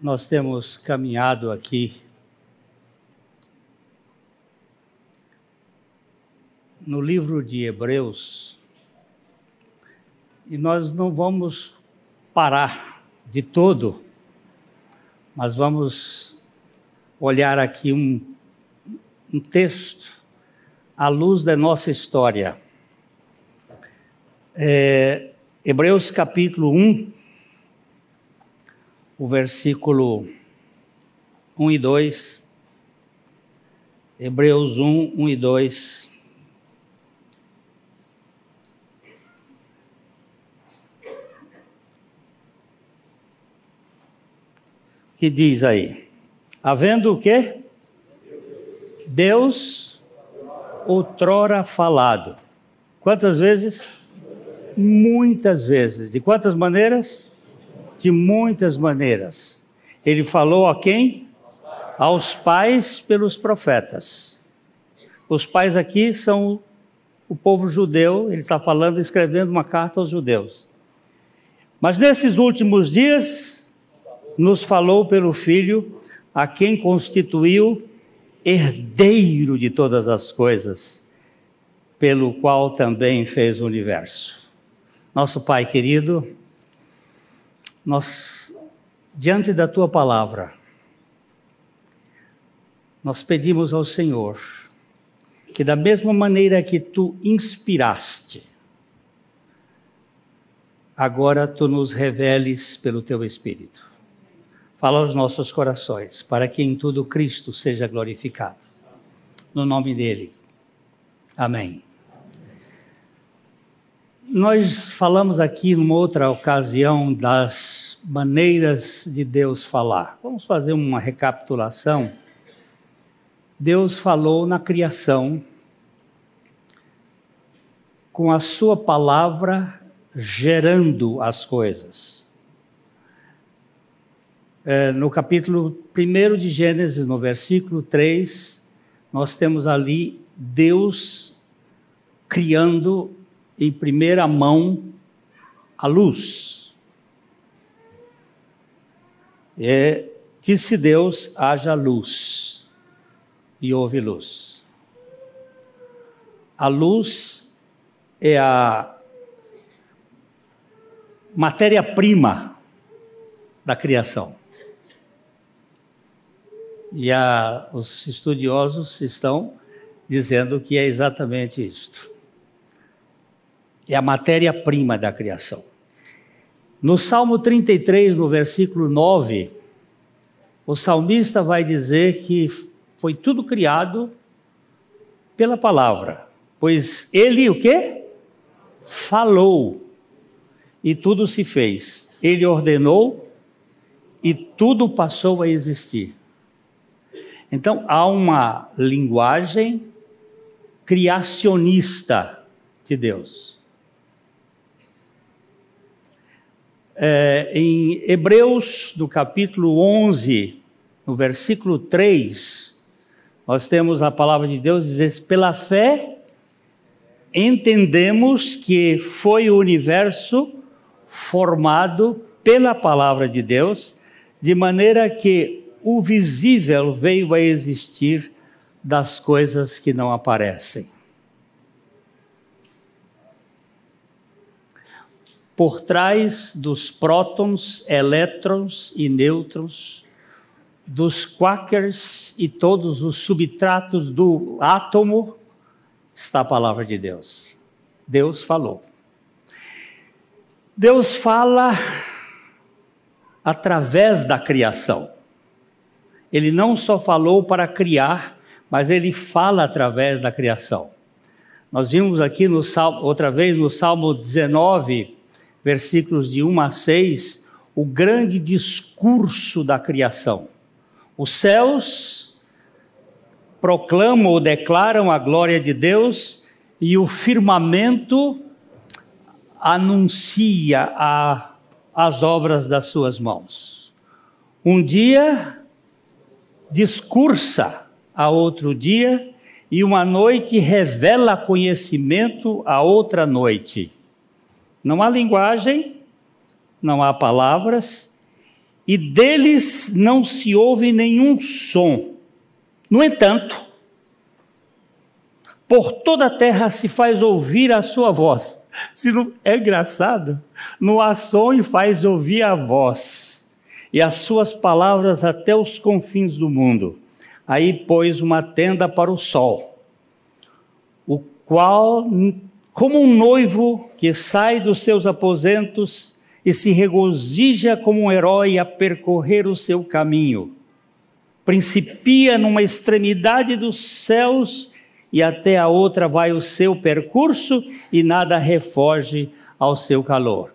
nós temos caminhado aqui no livro de Hebreus e nós não vamos parar de todo, mas vamos olhar aqui um, um texto à luz da nossa história. É, Hebreus capítulo 1, o versículo 1 e 2. Hebreus 1, 1 e 2. Que diz aí? Havendo o quê? Deus outrora falado. Quantas vezes? Muitas vezes. De quantas maneiras? De muitas maneiras. Ele falou a quem? Aos pais pelos profetas. Os pais aqui são o povo judeu, ele está falando, escrevendo uma carta aos judeus. Mas nesses últimos dias, nos falou pelo Filho, a quem constituiu herdeiro de todas as coisas, pelo qual também fez o universo. Nosso Pai querido, nós, diante da tua palavra, nós pedimos ao Senhor que, da mesma maneira que tu inspiraste, agora tu nos reveles pelo teu Espírito. Fala aos nossos corações, para que em tudo Cristo seja glorificado. No nome dele. Amém. Nós falamos aqui numa outra ocasião das maneiras de Deus falar. Vamos fazer uma recapitulação. Deus falou na criação com a sua palavra gerando as coisas. É, no capítulo 1 de Gênesis, no versículo 3, nós temos ali Deus criando em primeira mão a luz. É, disse Deus: haja luz, e houve luz. A luz é a matéria-prima da criação. E a, os estudiosos estão dizendo que é exatamente isto é a matéria-prima da criação. No Salmo 33, no versículo 9, o salmista vai dizer que foi tudo criado pela palavra, pois ele o quê? Falou e tudo se fez. Ele ordenou e tudo passou a existir. Então há uma linguagem criacionista de Deus. É, em Hebreus, no capítulo 11, no versículo 3, nós temos a palavra de Deus dizer: pela fé entendemos que foi o universo formado pela palavra de Deus, de maneira que o visível veio a existir das coisas que não aparecem. Por trás dos prótons, elétrons e nêutrons, dos quakers e todos os substratos do átomo, está a palavra de Deus. Deus falou. Deus fala através da criação. Ele não só falou para criar, mas ele fala através da criação. Nós vimos aqui no outra vez no Salmo 19, versículos de 1 a 6, o grande discurso da criação. Os céus proclamam ou declaram a glória de Deus e o firmamento anuncia a, as obras das suas mãos. Um dia discursa a outro dia e uma noite revela conhecimento a outra noite. Não há linguagem, não há palavras, e deles não se ouve nenhum som. No entanto, por toda a terra se faz ouvir a sua voz. Se não, é engraçado, no há som e faz ouvir a voz, e as suas palavras até os confins do mundo. Aí pôs uma tenda para o sol, o qual, como um noivo que sai dos seus aposentos e se regozija como um herói a percorrer o seu caminho. Principia numa extremidade dos céus e até a outra vai o seu percurso e nada refoge ao seu calor.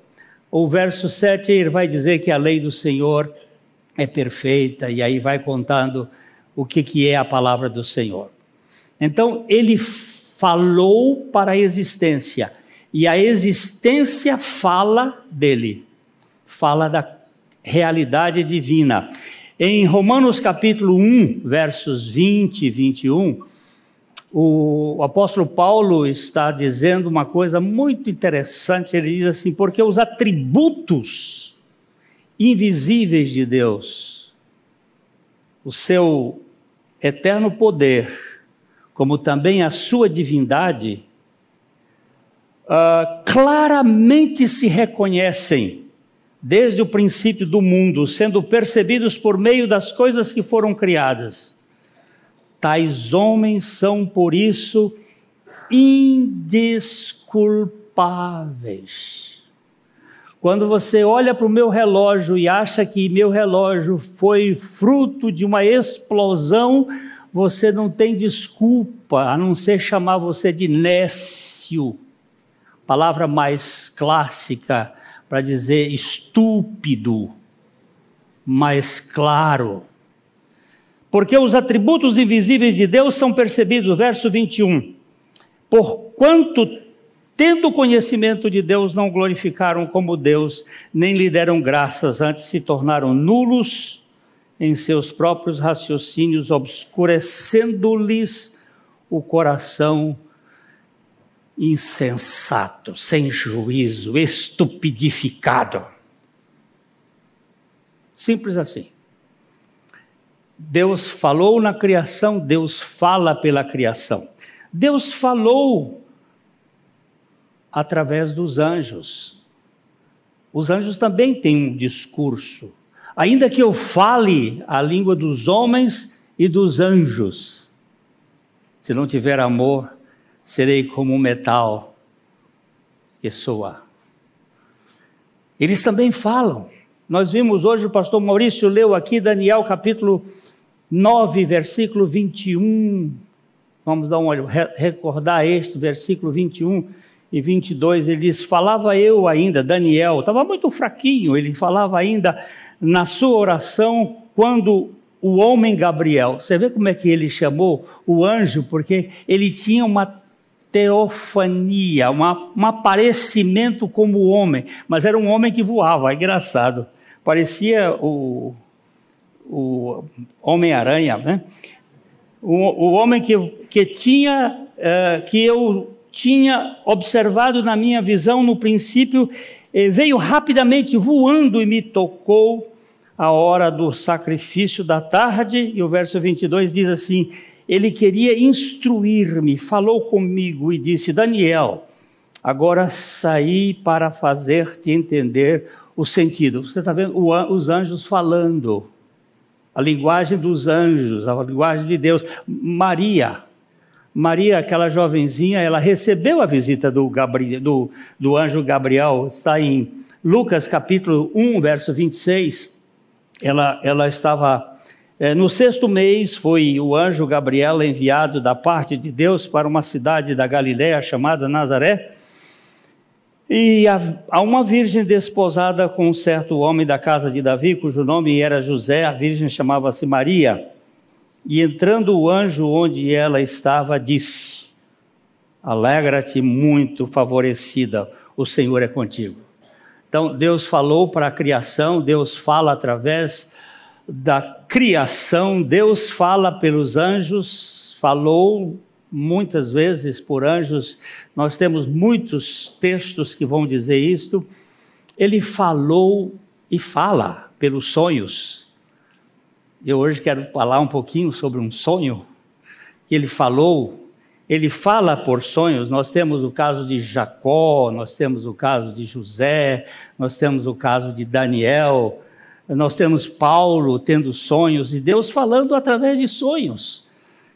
O verso 7 ele vai dizer que a lei do Senhor é perfeita e aí vai contando o que, que é a palavra do Senhor. Então ele falou para a existência e a existência fala dele, fala da realidade divina. Em Romanos capítulo 1, versos 20 e 21, o, apóstolo Paulo está dizendo uma coisa muito interessante. Ele diz assim: porque os atributos invisíveis de Deus, o seu eterno poder, como também a sua divindade, uh, claramente se reconhecem desde o princípio do mundo, sendo percebidos por meio das coisas que foram criadas. Tais homens são, por isso, indesculpáveis. Quando você olha para o meu relógio e acha que meu relógio foi fruto de uma explosão, você não tem desculpa a não ser chamar você de nécio palavra mais clássica para dizer estúpido, mais claro. Porque os atributos invisíveis de Deus são percebidos, verso 21. Porquanto, tendo conhecimento de Deus, não glorificaram como Deus, nem lhe deram graças, antes se tornaram nulos em seus próprios raciocínios, obscurecendo-lhes o coração insensato, sem juízo, estupidificado. Simples assim. Deus falou na criação, Deus fala pela criação. Deus falou através dos anjos. Os anjos também têm um discurso. Ainda que eu fale a língua dos homens e dos anjos, se não tiver amor, serei como um metal que soa. Eles também falam. Nós vimos hoje, o pastor Maurício leu aqui Daniel capítulo 9, versículo 21. Vamos dar um olho, recordar este, versículo 21 e 22. Ele diz: Falava eu ainda, Daniel, estava muito fraquinho, ele falava ainda na sua oração quando o homem Gabriel, você vê como é que ele chamou o anjo, porque ele tinha uma teofania, uma, um aparecimento como homem, mas era um homem que voava, é engraçado. Parecia o, o Homem-Aranha, né? O, o, homem que, que tinha, uh, que eu tinha observado na minha visão no princípio, veio rapidamente voando e me tocou a hora do sacrifício da tarde, e o verso 22 diz assim: ele queria instruir-me, falou comigo e disse: Daniel, agora saí para fazer-te entender o sentido. Você está vendo os anjos falando, a linguagem dos anjos, a linguagem de Deus. Maria, Maria, aquela jovenzinha, ela recebeu a visita do, Gabriel, do, do anjo Gabriel, está em Lucas capítulo 1, verso 26. Ela, ela estava é, no sexto mês foi o anjo Gabriel enviado da parte de Deus para uma cidade da Galiléia chamada Nazaré. E a, uma virgem desposada com um certo homem da casa de Davi, cujo nome era José, a virgem chamava-se Maria. E entrando o anjo onde ela estava, disse: Alegra-te muito favorecida, o Senhor é contigo. Então Deus falou para a criação, Deus fala através da criação, Deus fala pelos anjos, falou muitas vezes por anjos, nós temos muitos textos que vão dizer isto. Ele falou e fala pelos sonhos. Eu hoje quero falar um pouquinho sobre um sonho que ele falou. Ele fala por sonhos. Nós temos o caso de Jacó, nós temos o caso de José, nós temos o caso de Daniel, nós temos Paulo tendo sonhos e Deus falando através de sonhos.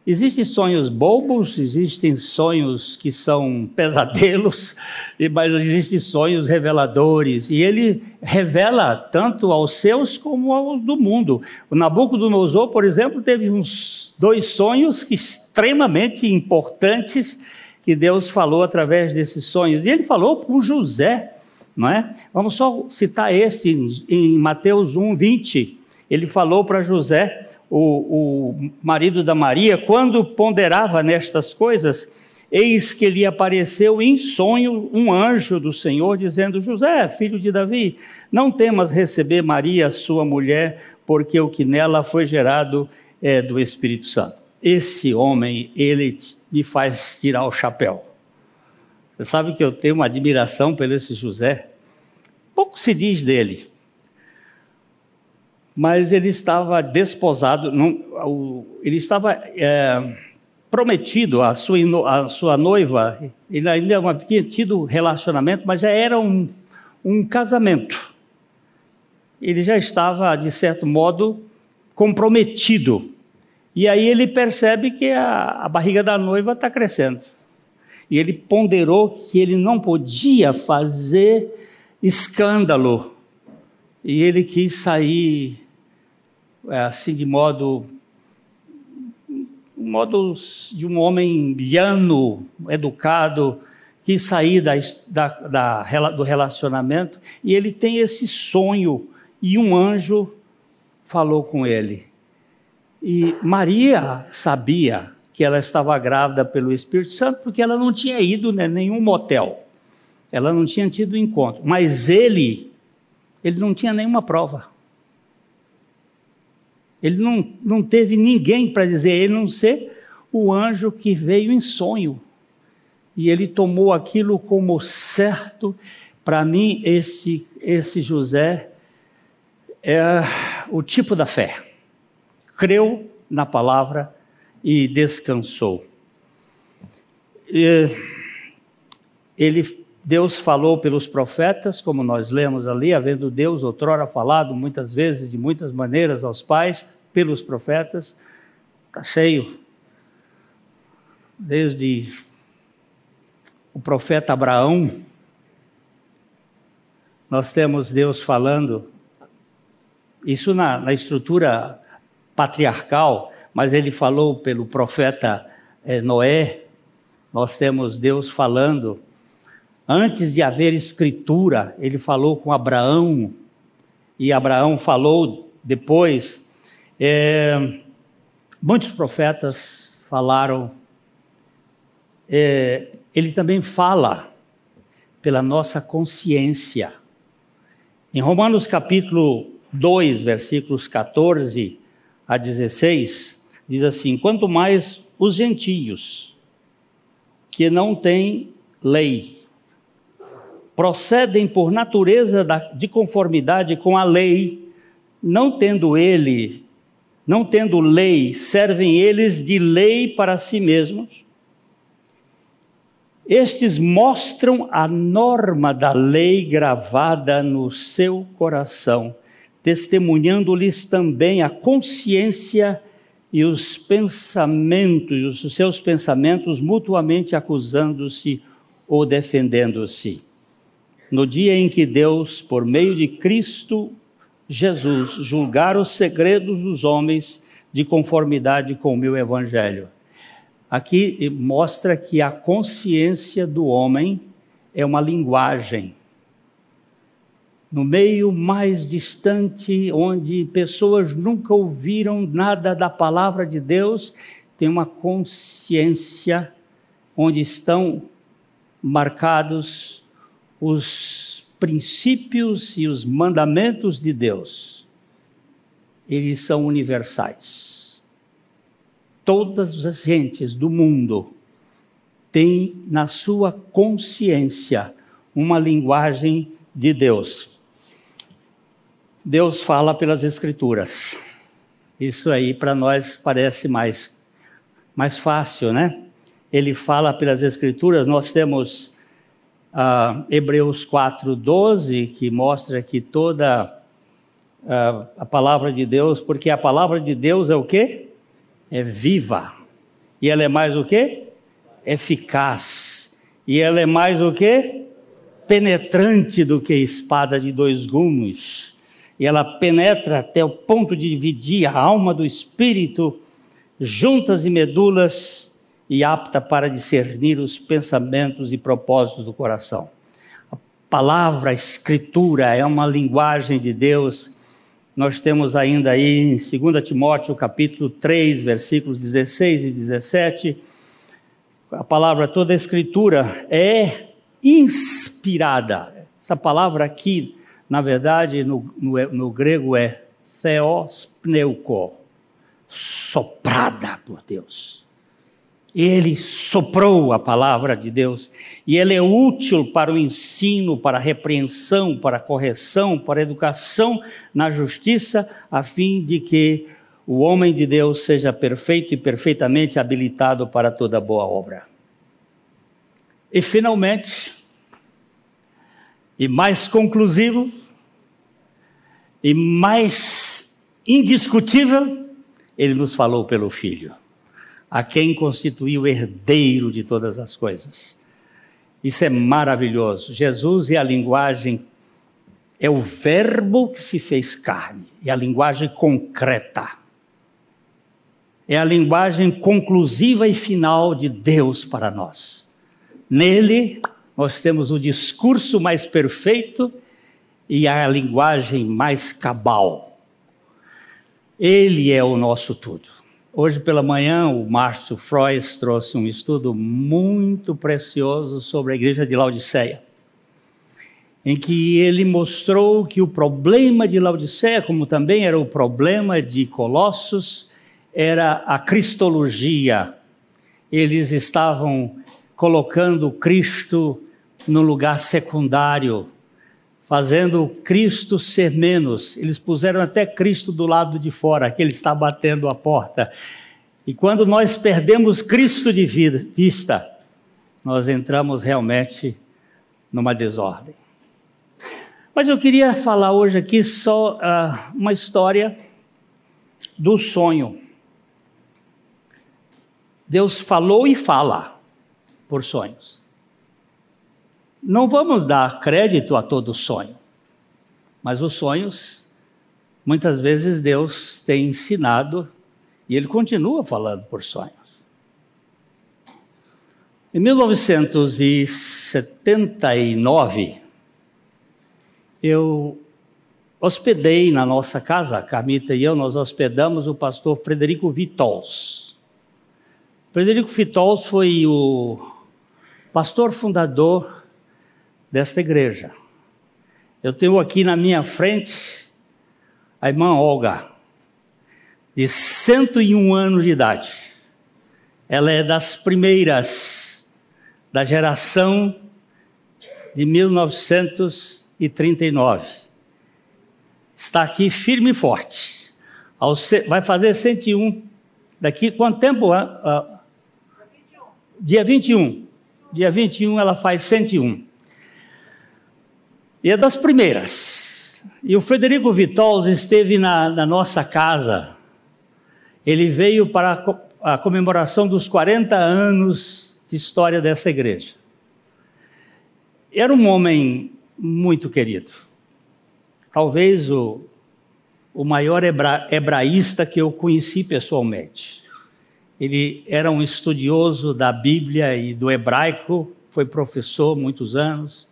Existem sonhos bobos, existem sonhos que são pesadelos, mas existem sonhos reveladores. E ele revela tanto aos seus como aos do mundo. O Nabucodonosor, por exemplo, teve uns dois sonhos que extremamente importantes que Deus falou através desses sonhos. E ele falou com José, não é? Vamos só citar esse em Mateus 1, 20. Ele falou para José o, o marido da Maria, quando ponderava nestas coisas, eis que lhe apareceu em sonho um anjo do Senhor, dizendo: José, filho de Davi, não temas receber Maria, sua mulher, porque o que nela foi gerado é do Espírito Santo. Esse homem, ele me faz tirar o chapéu. Você sabe que eu tenho uma admiração por esse José. Pouco se diz dele mas ele estava desposado, não, ele estava é, prometido à sua, à sua noiva, ele ainda não tinha tido relacionamento, mas já era um, um casamento. Ele já estava, de certo modo, comprometido. E aí ele percebe que a, a barriga da noiva está crescendo. E ele ponderou que ele não podia fazer escândalo. E ele quis sair é, assim de modo modo de um homem llano, educado, que sair da, da, da, do relacionamento, e ele tem esse sonho, e um anjo falou com ele. E Maria sabia que ela estava grávida pelo Espírito Santo, porque ela não tinha ido em nenhum motel, ela não tinha tido encontro, mas ele, ele não tinha nenhuma prova. Ele não, não teve ninguém para dizer, ele não ser o anjo que veio em sonho. E ele tomou aquilo como certo. Para mim, esse, esse José é o tipo da fé. Creu na palavra e descansou. E ele, Deus falou pelos profetas, como nós lemos ali, havendo Deus outrora falado muitas vezes, de muitas maneiras aos pais, pelos profetas, está cheio. Desde o profeta Abraão, nós temos Deus falando, isso na, na estrutura patriarcal, mas ele falou pelo profeta é, Noé, nós temos Deus falando. Antes de haver escritura, ele falou com Abraão, e Abraão falou depois é, muitos profetas falaram, é, ele também fala pela nossa consciência. Em Romanos capítulo 2, versículos 14 a 16, diz assim: Quanto mais os gentios, que não têm lei, procedem por natureza de conformidade com a lei, não tendo ele não tendo lei, servem eles de lei para si mesmos. Estes mostram a norma da lei gravada no seu coração, testemunhando-lhes também a consciência e os pensamentos, os seus pensamentos mutuamente acusando-se ou defendendo-se. No dia em que Deus, por meio de Cristo, Jesus julgar os segredos dos homens de conformidade com o meu evangelho. Aqui mostra que a consciência do homem é uma linguagem. No meio mais distante, onde pessoas nunca ouviram nada da palavra de Deus, tem uma consciência onde estão marcados os princípios e os mandamentos de Deus, eles são universais. Todas as gentes do mundo têm na sua consciência uma linguagem de Deus. Deus fala pelas Escrituras. Isso aí para nós parece mais, mais fácil, né? Ele fala pelas Escrituras, nós temos uh, Hebreus 4,12, que mostra que toda uh, a palavra de Deus, porque a palavra de Deus é o quê? É viva. E ela é mais o quê? Eficaz. E ela é mais o quê? Penetrante do que espada de dois gumes. E ela penetra até o ponto de dividir a alma do espírito, juntas e medulas, e apta para discernir os pensamentos e propósitos do coração. A palavra, a escritura é uma linguagem de Deus. Nós temos ainda aí em 2 Timóteo capítulo 3, versículos 16 e 17, a palavra toda a escritura é inspirada. Essa palavra aqui, na verdade, no, no, no grego é theospneuko, soprada por Deus ele soprou a palavra de Deus e ele é útil para o ensino, para a repreensão, para a correção, para a educação na justiça, a fim de que o homem de Deus seja perfeito e perfeitamente habilitado para toda boa obra. E finalmente, e mais conclusivo, e mais indiscutível, ele nos falou pelo Filho a quem constituiu herdeiro de todas as coisas. Isso é maravilhoso. Jesus é a linguagem, é o verbo que se fez carne, é a linguagem concreta. É a linguagem conclusiva e final de Deus para nós. Nele, nós temos o discurso mais perfeito e a linguagem mais cabal. Ele é o nosso tudo. Hoje pela manhã, o Márcio Frois trouxe um estudo muito precioso sobre a igreja de Laodiceia, em que ele mostrou que o problema de Laodiceia, como também era o problema de Colossos, era a cristologia. Eles estavam colocando Cristo no lugar secundário, fazendo Cristo ser menos. Eles puseram até Cristo do lado de fora, que ele está batendo a porta. E quando nós perdemos Cristo de vista, nós entramos realmente numa desordem. Mas eu queria falar hoje aqui só uh, uma história do sonho. Deus falou e fala por sonhos. Não vamos dar crédito a todo sonho, mas os sonhos, muitas vezes Deus tem ensinado e Ele continua falando por sonhos. Em 1979, eu hospedei na nossa casa, a Camita e eu, nós hospedamos o pastor Frederico Vitols. Frederico Vitols foi o pastor fundador desta igreja. Eu tenho aqui na minha frente a irmã Olga, de 101 anos de idade. Ela é das primeiras da geração de 1939. Está aqui firme e forte. Vai fazer 101. Daqui quanto tempo? Dia 21. Dia 21 ela faz 101. E é das primeiras. E o Frederico Vitols esteve na, na nossa casa. Ele veio para a, comemoração dos 40 anos de história dessa igreja. Era um homem muito querido. Talvez o, o maior hebra, hebraísta que eu conheci pessoalmente. Ele era um estudioso da Bíblia e do hebraico, foi professor muitos anos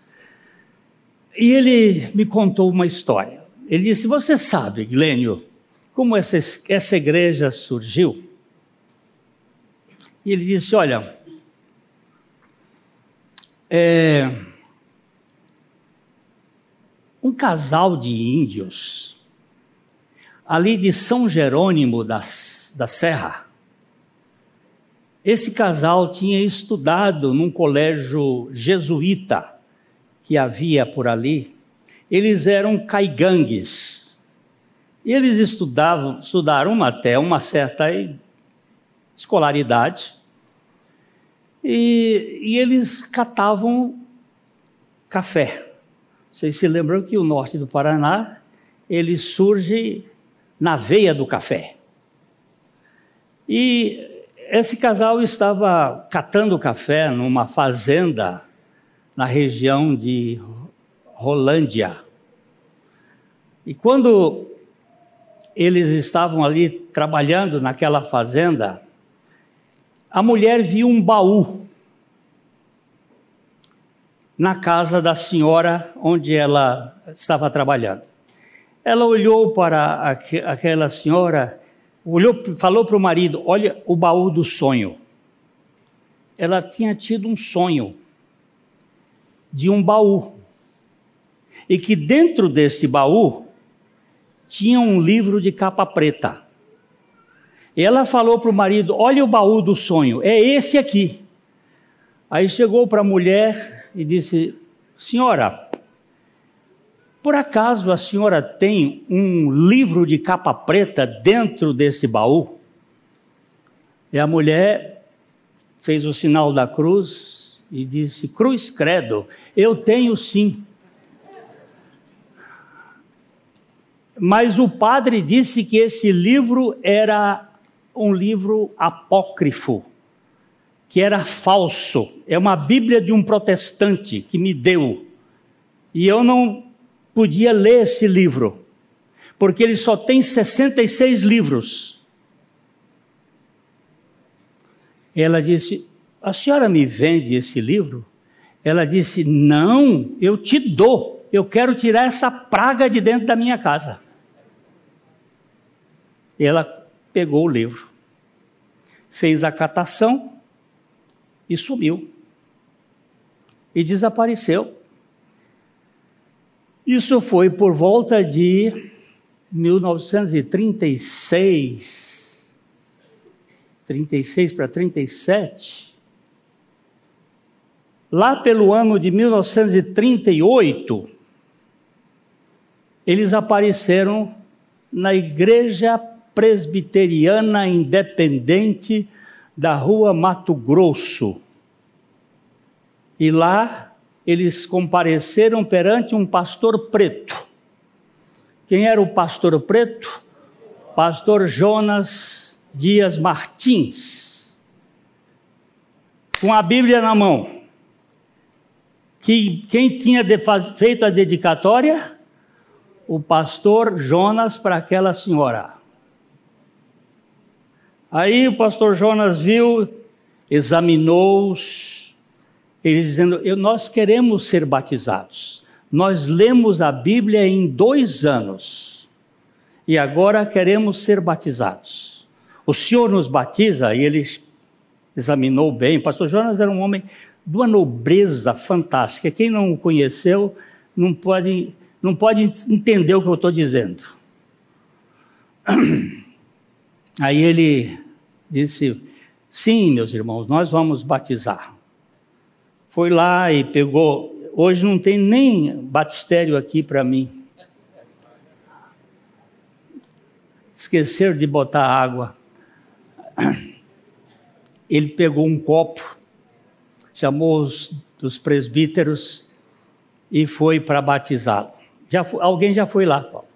e ele me contou uma história. Ele disse: Você sabe, Glênio, como essa, essa igreja surgiu? E ele disse: Olha, é, um casal de índios, ali de São Jerônimo das, da Serra, esse casal tinha estudado num colégio jesuíta que havia por ali, eles eram caigangues. Eles estudavam, estudaram até uma certa escolaridade, e, e eles catavam café. Vocês se lembram que o norte do Paraná, ele surge na veia do café. E esse casal estava catando café numa fazenda na região de Rolândia. E quando eles estavam ali trabalhando naquela fazenda, a mulher viu um baú na casa da senhora onde ela estava trabalhando. Ela olhou para aquela senhora, olhou, falou para o marido: Olha o baú do sonho. Ela tinha tido um sonho de um baú. E que dentro desse baú tinha um livro de capa preta. Ela falou para o marido: Olha o baú do sonho, é esse aqui. Aí chegou para a mulher e disse: Senhora, por acaso a senhora tem um livro de capa preta dentro desse baú? E a mulher fez o sinal da cruz e disse: Cruz credo, eu tenho sim. Mas o padre disse que esse livro era um livro apócrifo, que era falso. É uma Bíblia de um protestante que me deu. E eu não podia ler esse livro, porque ele só tem 66 livros. Ela disse: A senhora me vende esse livro? Ela disse: Não, eu te dou. Eu quero tirar essa praga de dentro da minha casa. Ela pegou o livro, fez a catação e sumiu. E desapareceu. Isso foi por volta de 1936, 36 para 37. Lá pelo ano de 1938, eles apareceram na igreja presbiteriana independente da rua Mato Grosso. E lá eles compareceram perante um pastor preto. Quem era o pastor preto? Pastor Jonas Dias Martins. Com a Bíblia na mão. Que, quem tinha feito a dedicatória? O pastor Jonas para aquela senhora. Aí o pastor Jonas viu, examinou-os, eles dizendo: Nós queremos ser batizados. Nós lemos a Bíblia em dois anos e agora queremos ser batizados. O Senhor nos batiza? E ele examinou bem. O pastor Jonas era um homem de uma nobreza fantástica. Quem não o conheceu não pode, não pode entender o que eu estou dizendo. Aí ele disse: Sim, meus irmãos, nós vamos batizar. Foi lá e pegou. Hoje não tem nem batistério aqui para mim. Esqueceram de botar água. Ele pegou um copo, chamou os, os presbíteros e foi para batizá-lo. Já, alguém já foi lá, Paulo.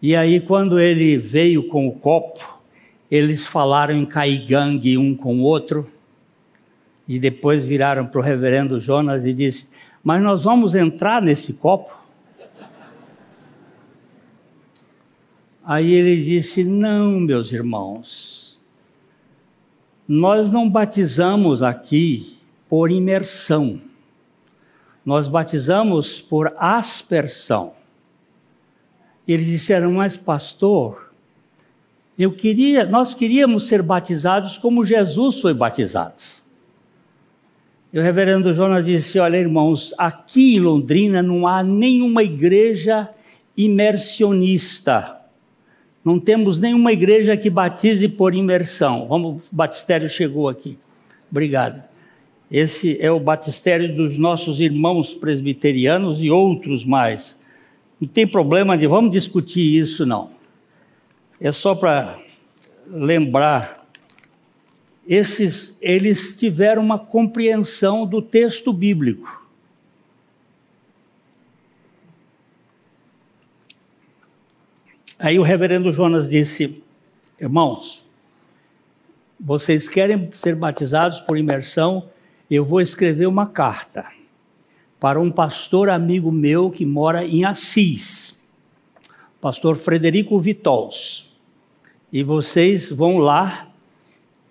E aí, quando ele veio com o copo, eles falaram em caigangue um com o outro, e depois viraram para o reverendo Jonas e disse: Mas nós vamos entrar nesse copo? Aí ele disse: Não, meus irmãos, nós não batizamos aqui por imersão, nós batizamos por aspersão. Eles disseram, mas pastor, eu queria, nós queríamos ser batizados como Jesus foi batizado. E o reverendo Jonas disse: Olha, irmãos, aqui em Londrina não há nenhuma igreja imersionista. Não temos nenhuma igreja que batize por imersão. Vamos, o batistério chegou aqui. Obrigado. Esse é o batistério dos nossos irmãos presbiterianos e outros mais Não tem problema de vamos discutir isso, não. É só para lembrar. Esses, eles tiveram uma compreensão do texto bíblico. Aí o reverendo Jonas disse: Irmãos, vocês querem ser batizados por imersão? Eu vou escrever uma carta para um pastor amigo meu que mora em Assis, pastor Frederico Vitols. E vocês vão lá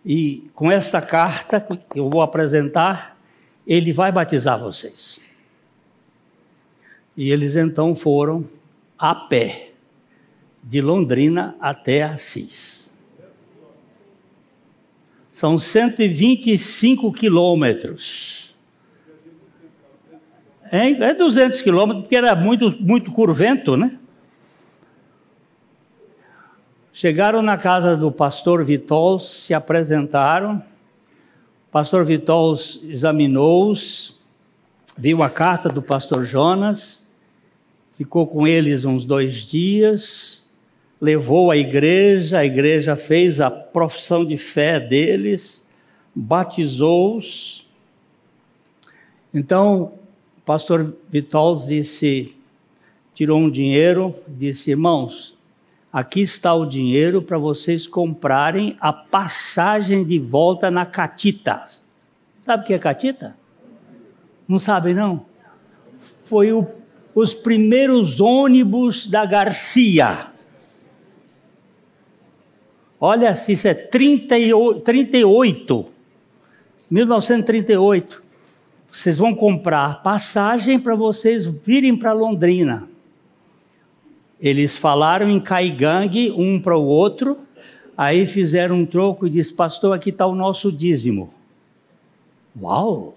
e com esta carta que eu vou apresentar, ele vai batizar vocês. E eles então foram a pé, de Londrina até Assis. São 125 quilômetros. É, é 200 quilômetros, porque era muito, muito curvento, né? Chegaram na casa do pastor Vitols, se apresentaram. O pastor Vitols examinou-os, viu a carta do pastor Jonas, ficou com eles uns dois dias, levou a igreja, a igreja fez a profissão de fé deles, batizou-os. Então, pastor Vitols disse, tirou um dinheiro, disse, irmãos, aqui está o dinheiro para vocês comprarem a passagem de volta na Catita. Sabe o que é Catita? Não sabe não? Foi o, os primeiros ônibus da Garcia. Olha, isso é 38, 38 1938 vocês vão comprar passagem para vocês virem para Londrina. Eles falaram em caigangue um para o outro, aí fizeram um troco e disse: Pastor, aqui está o nosso dízimo. Uau!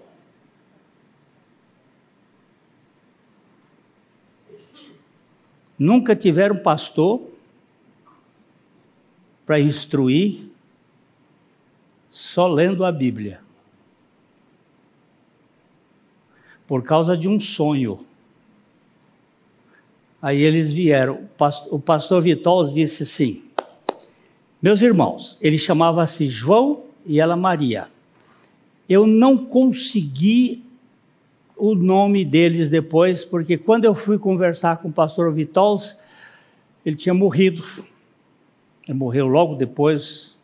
Nunca tiveram pastor para instruir, só lendo a Bíblia. por causa de um sonho. Aí eles vieram. O pastor Vitols disse assim: Meus irmãos, ele chamava-se João e ela Maria. Eu não consegui o nome deles depois, porque quando eu fui conversar com o pastor Vitols, ele tinha morrido. Morreu logo depois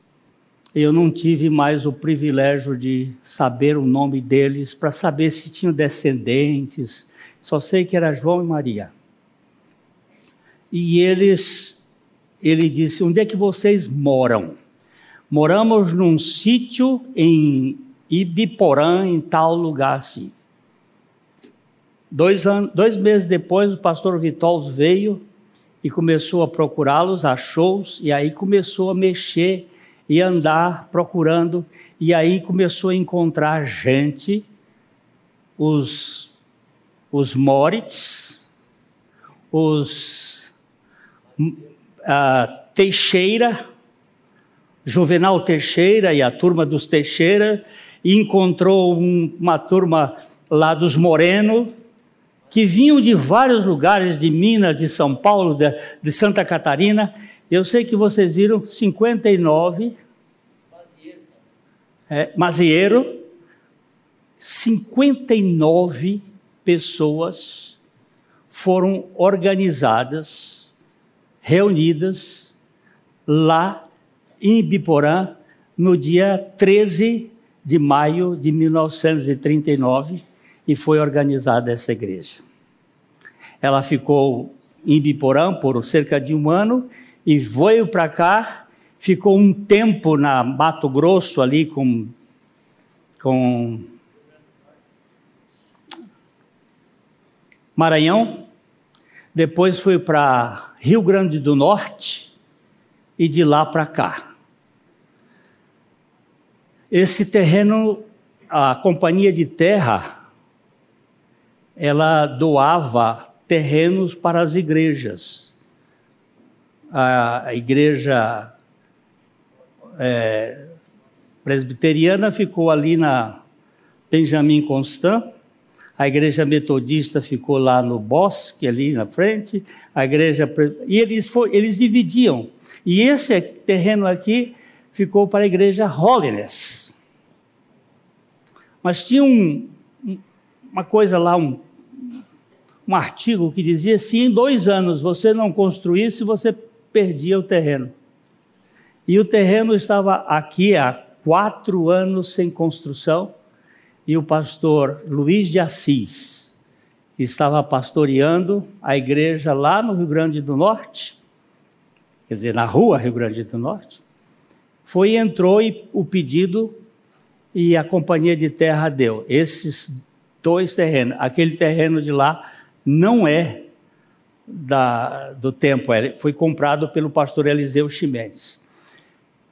eu não tive mais o privilégio de saber o nome deles, para saber se tinham descendentes. Só sei que era João e Maria. E eles, ele disse: Onde é que vocês moram? Moramos num sítio em Ibiporã, em tal lugar assim. Dois, dois meses depois, o pastor Vitols veio e começou a procurá-los, achou-os, e aí começou a mexer e andar procurando, e aí começou a encontrar gente, os, os Moritz, os uh, Teixeira, Juvenal Teixeira e a turma dos Teixeira, e encontrou um, uma turma lá dos Moreno, que vinham de vários lugares, de Minas, de São Paulo, de, de Santa Catarina, eu sei que vocês viram 59. É, Mazieiro. 59 pessoas foram organizadas, reunidas lá em Biporã no dia 13 de maio de 1939 e foi organizada essa igreja. Ela ficou em Biporã por cerca de um ano e veio para cá, ficou um tempo na Mato Grosso ali com, com Maranhão, depois foi para Rio Grande do Norte e de lá para cá. Esse terreno, a companhia de terra, ela doava terrenos para as igrejas a, igreja é, presbiteriana ficou ali na Benjamin Constant, a igreja metodista ficou lá no bosque, ali na frente, a igreja. E eles, for, eles dividiam. E esse terreno aqui ficou para a igreja Holiness. Mas tinha um, uma coisa lá, um, um artigo que dizia: se em dois anos você não construísse, você perdia o terreno. E o terreno estava aqui há quatro anos sem construção, e o pastor Luiz de Assis, que estava pastoreando a igreja lá no Rio Grande do Norte, quer dizer, na rua Rio Grande do Norte, foi entrou e o pedido e a companhia de terra deu. Esses dois terrenos, aquele terreno de lá não é da, do tempo, foi comprado pelo pastor Eliseu Ximenes.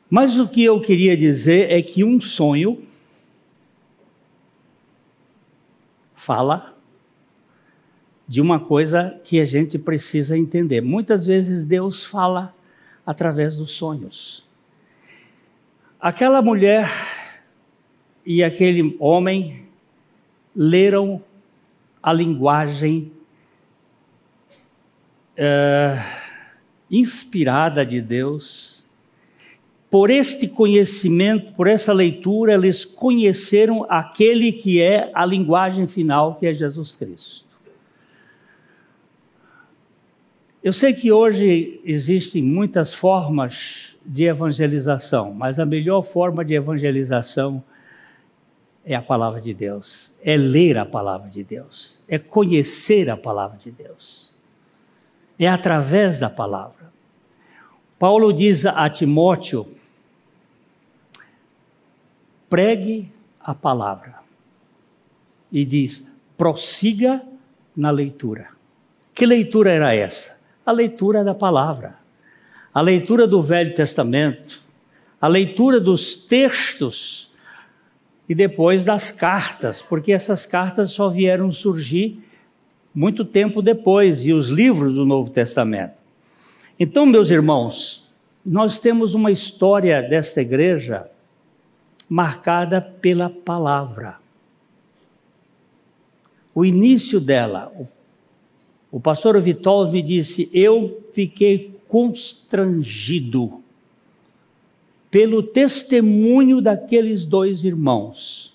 Mas o que eu queria dizer é que um sonho fala de uma coisa que a gente precisa entender. Muitas vezes Deus fala através dos sonhos. Aquela mulher e aquele homem leram a linguagem uh, inspirada de Deus. Por este conhecimento, por essa leitura, eles conheceram aquele que é a linguagem final, que é Jesus Cristo. Eu sei que hoje existem muitas formas de evangelização, mas a melhor forma de evangelização é a palavra de Deus, é ler a palavra de Deus, é conhecer a palavra de Deus é através da palavra. Paulo diz a Timóteo: pregue a palavra. E diz: prossiga na leitura. Que leitura era essa? A leitura da palavra, a leitura do Velho Testamento, a leitura dos textos e depois das cartas, porque essas cartas só vieram surgir muito tempo depois, e os livros do Novo Testamento. Então, meus irmãos, nós temos uma história desta igreja marcada pela palavra. O início dela, o, pastor Vitol me disse: Eu fiquei constrangido pelo testemunho daqueles dois irmãos,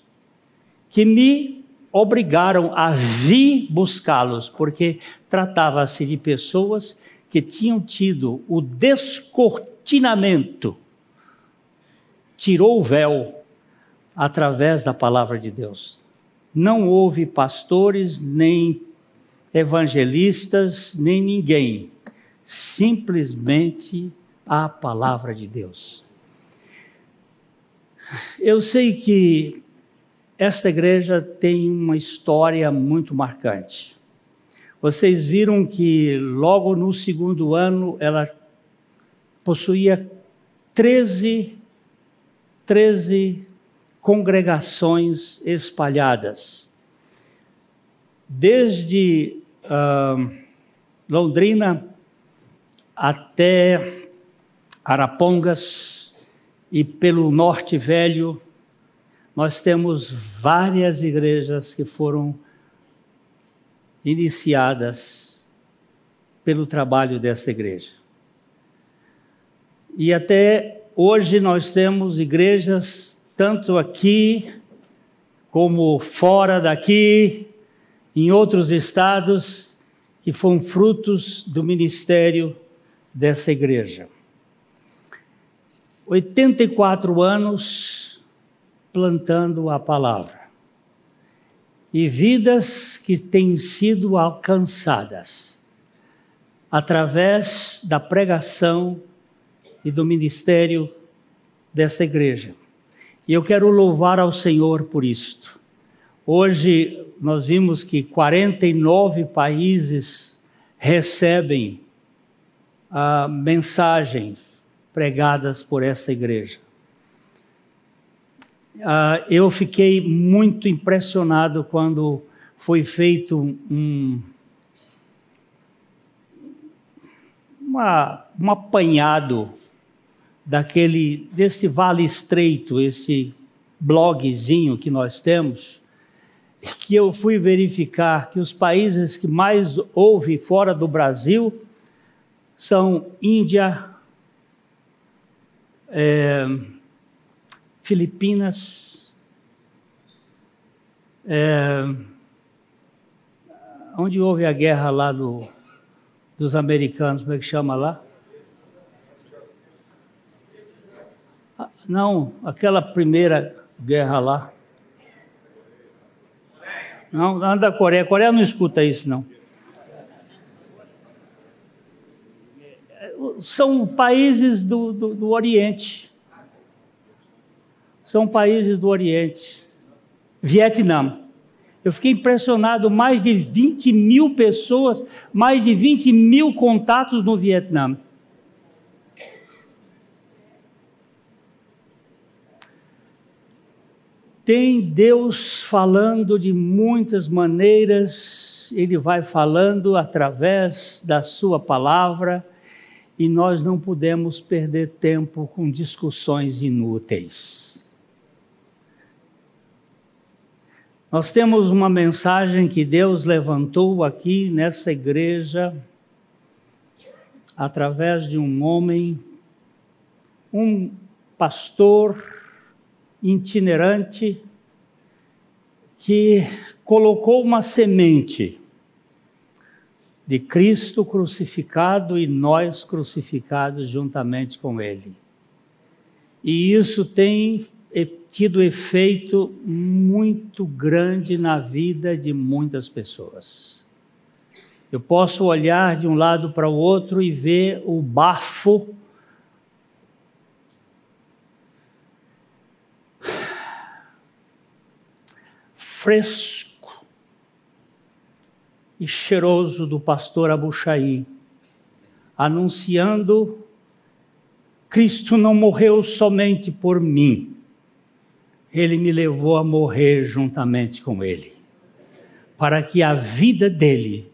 que me obrigaram a vir buscá-los, porque tratava-se de pessoas que tinham tido o descortinamento, tirou o véu através da palavra de Deus. Não houve pastores, nem evangelistas, nem ninguém, simplesmente a palavra de Deus. Eu sei que esta igreja tem uma história muito marcante. Vocês viram que logo no segundo ano ela possuía 13, 13 congregações espalhadas. Desde uh, Londrina até Arapongas e pelo Norte Velho, nós temos várias igrejas que foram iniciadas pelo trabalho dessa igreja. E até hoje nós temos igrejas, tanto aqui como fora daqui, em outros estados, que foram frutos do ministério dessa igreja. 84 anos plantando a palavra. E vidas que têm sido alcançadas através da pregação e do ministério desta igreja. E eu quero louvar ao Senhor por isto. Hoje nós vimos que 49 países recebem ah, mensagens pregadas por esta igreja. Uh, eu fiquei muito impressionado quando foi feito um, uma, um apanhado daquele desse vale estreito, esse blogzinho que nós temos, que eu fui verificar que os países que mais houve fora do Brasil são Índia, é, Filipinas, é, onde houve a guerra lá do, dos americanos, como é que chama lá? Ah, não, aquela primeira guerra lá. Não, não da Coreia. A Coreia não escuta isso, não. São países do, do, do Oriente. São países do Oriente. Vietnã. Eu fiquei impressionado, mais de 20 mil pessoas, mais de 20 mil contatos no Vietnã. Tem Deus falando de muitas maneiras, Ele vai falando através da Sua palavra e nós não podemos perder tempo com discussões inúteis. Nós temos uma mensagem que Deus levantou aqui nessa igreja, através de um homem, um pastor, itinerante que colocou uma semente de Cristo crucificado e nós crucificados juntamente com Ele. E isso tem tido efeito muito grande na vida de muitas pessoas. Eu posso olhar de um lado para o outro e ver o bafo fresco e cheiroso do pastor Abuchaí, anunciando: Cristo não morreu somente por mim, ele me levou a morrer juntamente com ele, para que a vida dele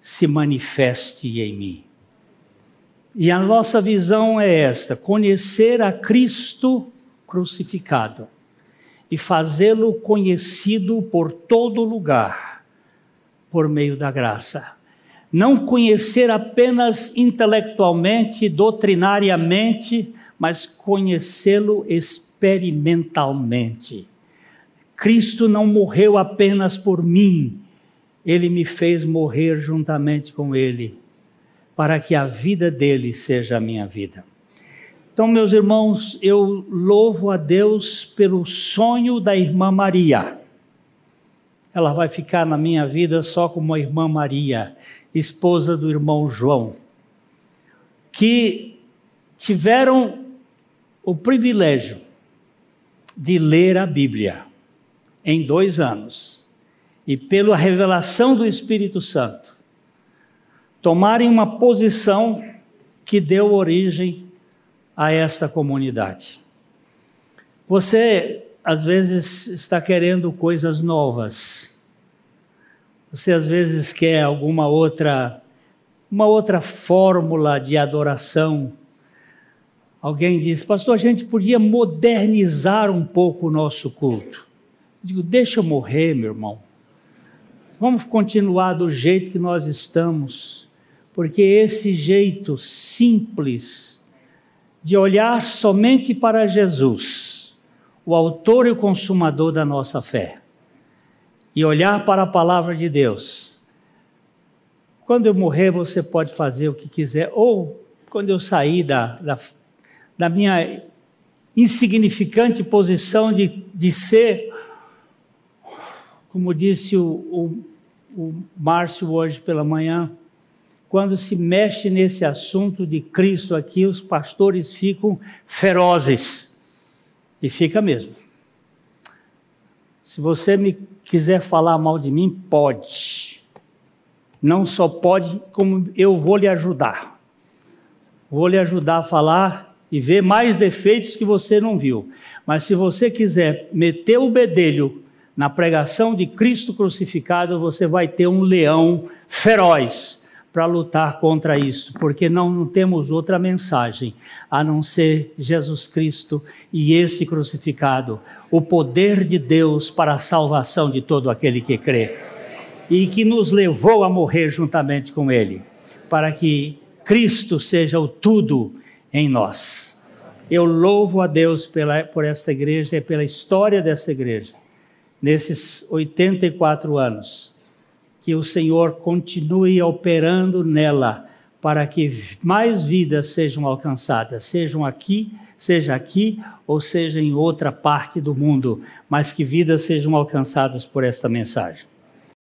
se manifeste em mim. E a nossa visão é esta: conhecer a Cristo crucificado e fazê-lo conhecido por todo lugar, por meio da graça. Não conhecer apenas intelectualmente, doutrinariamente, mas conhecê-lo experimentalmente. Cristo não morreu apenas por mim, ele me fez morrer juntamente com ele, para que a vida dele seja a minha vida. Então, meus irmãos, eu louvo a Deus pelo sonho da irmã Maria. Ela vai ficar na minha vida só como a irmã Maria, esposa do irmão João, que tiveram o privilégio de ler a Bíblia em dois anos e, pela revelação do Espírito Santo, tomarem uma posição que deu origem a esta comunidade. Você às vezes está querendo coisas novas. Você às vezes quer alguma outra uma outra fórmula de adoração. Alguém diz, pastor, a gente podia modernizar um pouco o nosso culto. Eu digo, deixa eu morrer, meu irmão. Vamos continuar do jeito que nós estamos, porque esse jeito simples, de olhar somente para Jesus, o autor e o consumador da nossa fé, e olhar para a palavra de Deus. Quando eu morrer, você pode fazer o que quiser, ou quando eu sair da, da, da minha insignificante posição de, de ser, como disse o, o, o Márcio hoje pela manhã, quando se mexe nesse assunto de Cristo aqui, os pastores ficam ferozes. E fica mesmo. Se você me quiser falar mal de mim, pode. Não só pode, como eu vou lhe ajudar. Vou lhe ajudar a falar e ver mais defeitos que você não viu. Mas se você quiser meter o bedelho na pregação de Cristo crucificado, você vai ter um leão feroz para lutar contra isso, porque não temos outra mensagem a não ser Jesus Cristo e esse crucificado, o poder de Deus para a salvação de todo aquele que crê e que nos levou a morrer juntamente com Ele, para que Cristo seja o tudo em nós. Eu louvo a Deus pela, por esta igreja e pela história dessa igreja, nesses 84 anos que o Senhor continue operando nela para que mais vidas sejam alcançadas, sejam aqui, seja aqui ou seja em outra parte do mundo, mas que vidas sejam alcançadas por esta mensagem.